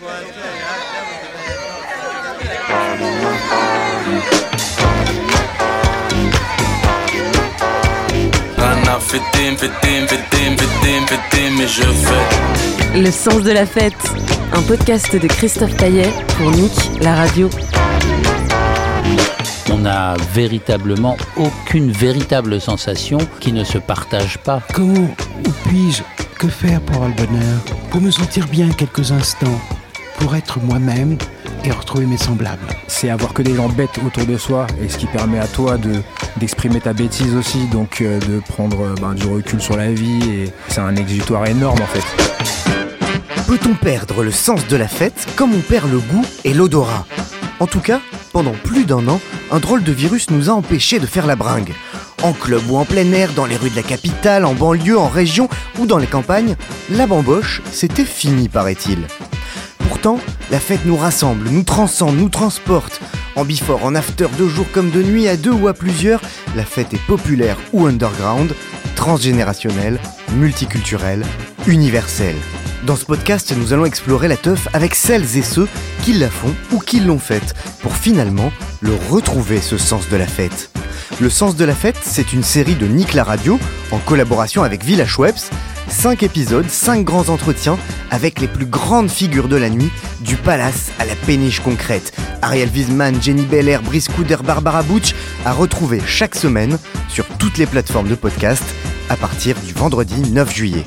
Le sens de la fête, un podcast de Christophe Taillet pour Nick, la radio. On n'a véritablement aucune véritable sensation qui ne se partage pas. Comment puis-je Que faire pour avoir le bonheur? Pour me sentir bien quelques instants Pour être moi-même et retrouver mes semblables. C'est avoir que des gens bêtes autour de soi et ce qui permet à toi de d'exprimer ta bêtise aussi, donc euh, de prendre euh, ben, du recul sur la vie et c'est un exutoire énorme en fait. Peut-on perdre le sens de la fête comme on perd le goût et l'odorat? En tout cas, pendant plus d'un an, un drôle de virus nous a empêchés de faire la bringue. En club ou en plein air, dans les rues de la capitale, en banlieue, en région ou dans les campagnes, la bamboche, c'était fini paraît-il. Pourtant, la fête nous rassemble, nous transcende, nous transporte. En before, en after, de jour comme de nuit, à deux ou à plusieurs, la fête est populaire ou underground, transgénérationnelle, multiculturelle, universelle. Dans ce podcast, nous allons explorer la teuf avec celles et ceux qui la font ou qui l'ont faite, pour finalement le retrouver ce sens de la fête. Le sens de la fête, c'est une série de Nick la Radio, en collaboration avec Village Webs, 5 épisodes, 5 grands entretiens avec les plus grandes figures de la nuit, du palace à la péniche concrète. Ariel Wiesman, Jenny Belair, Brice Couder, Barbara Butch, à retrouver chaque semaine sur toutes les plateformes de podcast à partir du vendredi 9 juillet.